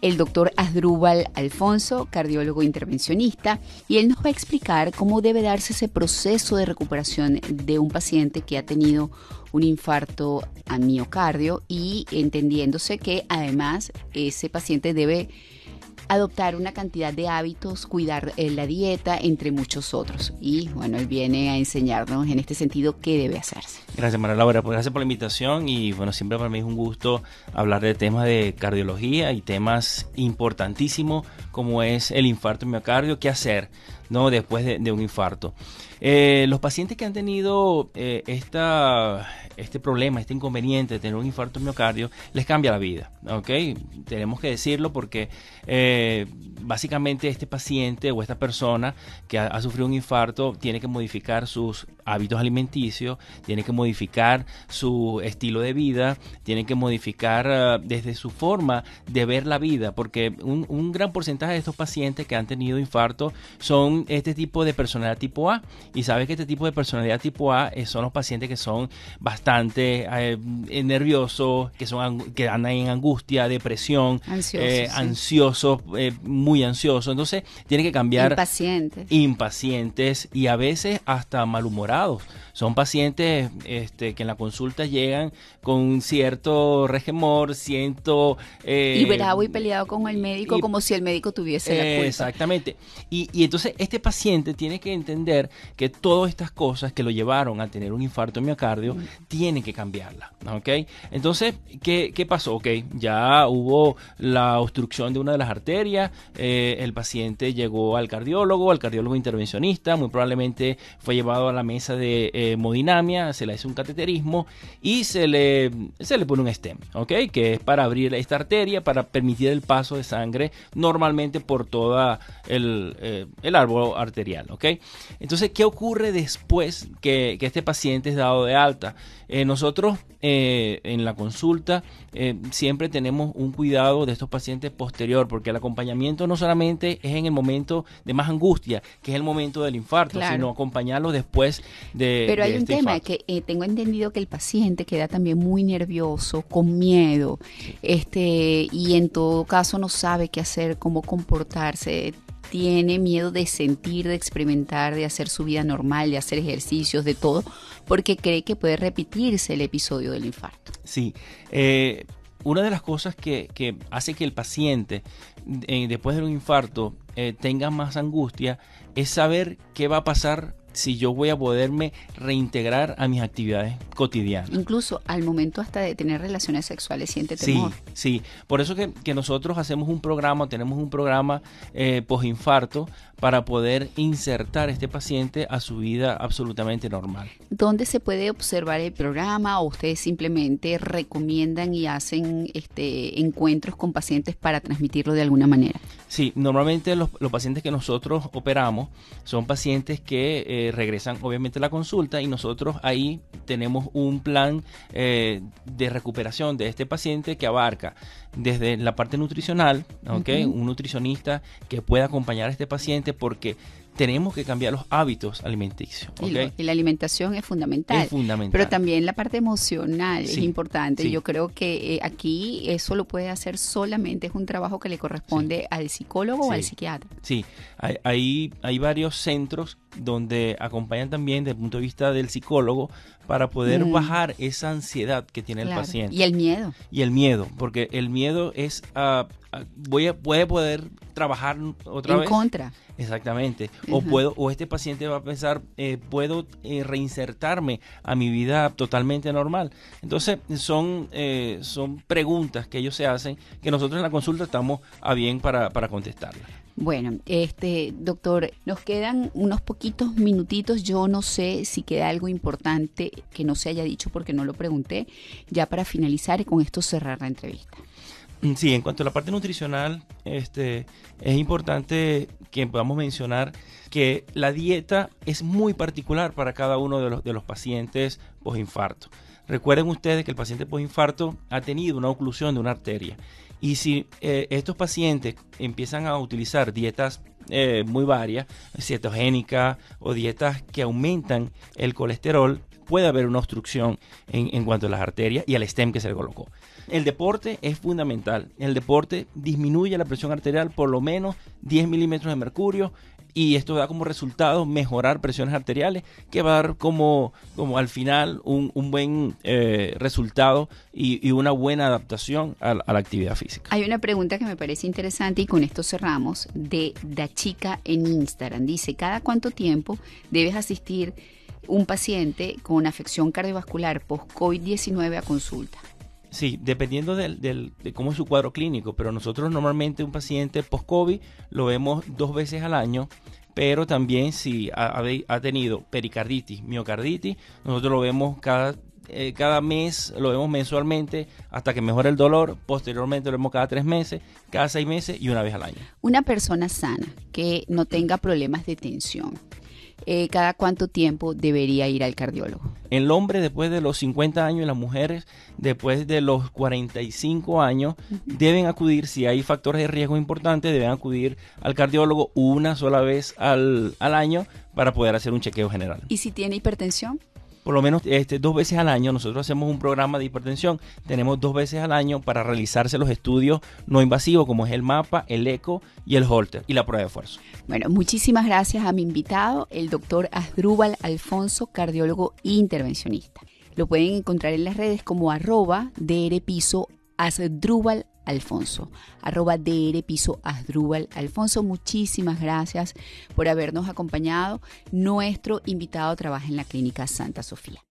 el doctor Asdrúbal Alfonso, cardiólogo intervencionista, y él nos va a explicar cómo debe darse ese proceso de recuperación de un paciente que ha tenido un infarto a miocardio y entendiéndose que además ese paciente debe adoptar una cantidad de hábitos, cuidar eh, la dieta, entre muchos otros. Y bueno, él viene a enseñarnos en este sentido qué debe hacerse. Gracias María Laura, pues gracias por la invitación y bueno, siempre para mí es un gusto hablar de temas de cardiología y temas importantísimos como es el infarto miocardio, qué hacer ¿no? después de, un infarto. Eh, los pacientes que han tenido eh, esta, este problema, este inconveniente de tener un infarto miocardio, les cambia la vida, ¿ok? Tenemos que decirlo porque eh, básicamente este paciente o esta persona que ha, sufrido un infarto tiene que modificar sus hábitos alimenticios, tiene que modificar su estilo de vida, tiene que modificar ah, desde su forma de ver la vida, porque un, un gran porcentaje de estos pacientes que han tenido infarto son este tipo de personalidad tipo A y sabes que este tipo de personalidad tipo A eh, son los pacientes que son bastante bastante eh, nerviosos, que, son, que andan en angustia, depresión, ansiosos, eh, eh, muy ansiosos. Entonces, tiene que cambiar. Impacientes. Impacientes y a veces hasta malhumorados. Son pacientes este, que en la consulta llegan con cierto regemor, siento... y bravo y peleado con el médico como si el médico tuviese la culpa. Exactamente. Y, y entonces este paciente tiene que entender que todas estas cosas que lo llevaron a tener un infarto miocardio mm tienen que cambiarla. ¿Ok? Entonces, ¿qué, qué pasó? Ok, ya hubo la obstrucción de una de las arterias, eh, el paciente llegó al cardiólogo, al cardiólogo intervencionista, muy probablemente fue llevado a la mesa de eh, hemodinamia, se le hace un cateterismo y se le, se le pone un stem, ¿ok? Que es para abrir esta arteria, para permitir el paso de sangre normalmente por toda el, eh, el árbol arterial, ¿ok? Entonces, ¿qué ocurre después que, que este paciente es dado de alta? Eh, nosotros eh, en la consulta eh, siempre tenemos un cuidado de estos pacientes posterior, porque el acompañamiento no solamente es en el momento de más angustia, que es el momento del infarto, sino acompañarlo después de... Pero hay un este tema que tengo entendido que el paciente queda también muy nervioso, con miedo, este y en todo caso no sabe qué hacer, cómo comportarse tiene miedo de sentir, de experimentar, de hacer su vida normal, de hacer ejercicios, de todo, porque cree que puede repetirse el episodio del infarto. Sí, eh, una de las cosas que, hace que el paciente eh, después de un infarto eh, tenga más angustia es saber qué va a pasar si yo voy a poderme reintegrar a mis actividades cotidianas. Incluso al momento hasta de tener relaciones sexuales siente temor. Sí, sí. Por eso que, nosotros hacemos un programa, tenemos un programa eh, posinfarto para poder insertar a este paciente a su vida absolutamente normal. ¿Dónde se puede observar el programa o ustedes simplemente recomiendan y hacen este encuentros con pacientes para transmitirlo de alguna manera? Sí, normalmente los, pacientes que nosotros operamos son pacientes que eh, regresan obviamente a la consulta y nosotros ahí tenemos un plan eh, de recuperación de este paciente que abarca desde la parte nutricional, ¿okay? un nutricionista que pueda acompañar a este paciente porque tenemos que cambiar los hábitos alimenticios. Y, la alimentación es fundamental. Es fundamental. Pero también la parte emocional es importante. Yo creo que eh, aquí eso lo puede hacer solamente, es un trabajo que le corresponde al psicólogo o al psiquiatra. Sí, hay, hay, varios centros donde acompañan también desde el punto de vista del psicólogo para poder mm. bajar esa ansiedad que tiene el paciente. Y el miedo. Y el miedo, porque el miedo es, uh, voy a, puede poder trabajar otra vez. En contra. Exactamente. O puedo, o este paciente va a pensar, eh, puedo eh, reinsertarme a mi vida totalmente normal. Entonces, son, eh, son preguntas que ellos se hacen que nosotros en la consulta estamos a bien para, para contestarlas. Bueno, este doctor, nos quedan unos poquitos minutitos. Yo no sé si queda algo importante que no se haya dicho porque no lo pregunté, ya para finalizar y con esto cerrar la entrevista. Mm, sí, en cuanto a la parte nutricional, este, es importante que podamos mencionar que la dieta es muy particular para cada uno de los, de los pacientes postinfarto. Recuerden ustedes que el paciente postinfarto ha tenido una oclusión de una arteria. Y si eh, estos pacientes empiezan a utilizar dietas eh, muy varias, cetogénicas o dietas que aumentan el colesterol, puede haber una obstrucción en, en cuanto a las arterias y al stem que se le colocó. El deporte es fundamental. El deporte disminuye la presión arterial por lo menos 10 milímetros de mercurio y esto da como resultado mejorar presiones arteriales, que va a dar como, como al final un, buen eh, resultado y, una buena adaptación a, la actividad física. Hay una pregunta que me parece interesante y con esto cerramos, de Da Chica en Instagram. Dice, ¿cada cuánto tiempo debes asistir un paciente con afección cardiovascular post-COVID-19 a consulta? Sí, dependiendo de cómo es su cuadro clínico, pero nosotros normalmente un paciente post-COVID lo vemos dos veces al año, pero también si ha, tenido pericarditis, miocarditis, nosotros lo vemos cada, eh, cada mes, lo vemos mensualmente hasta que mejore el dolor, posteriormente lo vemos cada tres meses, cada seis meses y una vez al año. Una persona sana que no tenga problemas de tensión, eh, cada cuánto tiempo debería ir al cardiólogo. El hombre después de los 50 años y las mujeres después de los 45 años deben acudir, si hay factores de riesgo importantes, deben acudir al cardiólogo una sola vez al, al año para poder hacer un chequeo general. ¿Y si tiene hipertensión? Por lo menos este, dos veces al año. Nosotros hacemos un programa de hipertensión. Tenemos dos veces al año para realizarse los estudios no invasivos, como es el mapa, el eco y el holter y la prueba de esfuerzo. Bueno, muchísimas gracias a mi invitado, el doctor Asdrúbal Alfonso, cardiólogo intervencionista. Lo pueden encontrar en las redes como arroba drpiso Alfonso, arroba DR Piso Asdrúbal Alfonso. Muchísimas gracias por habernos acompañado. Nuestro invitado trabaja en la Clínica Santa Sofía.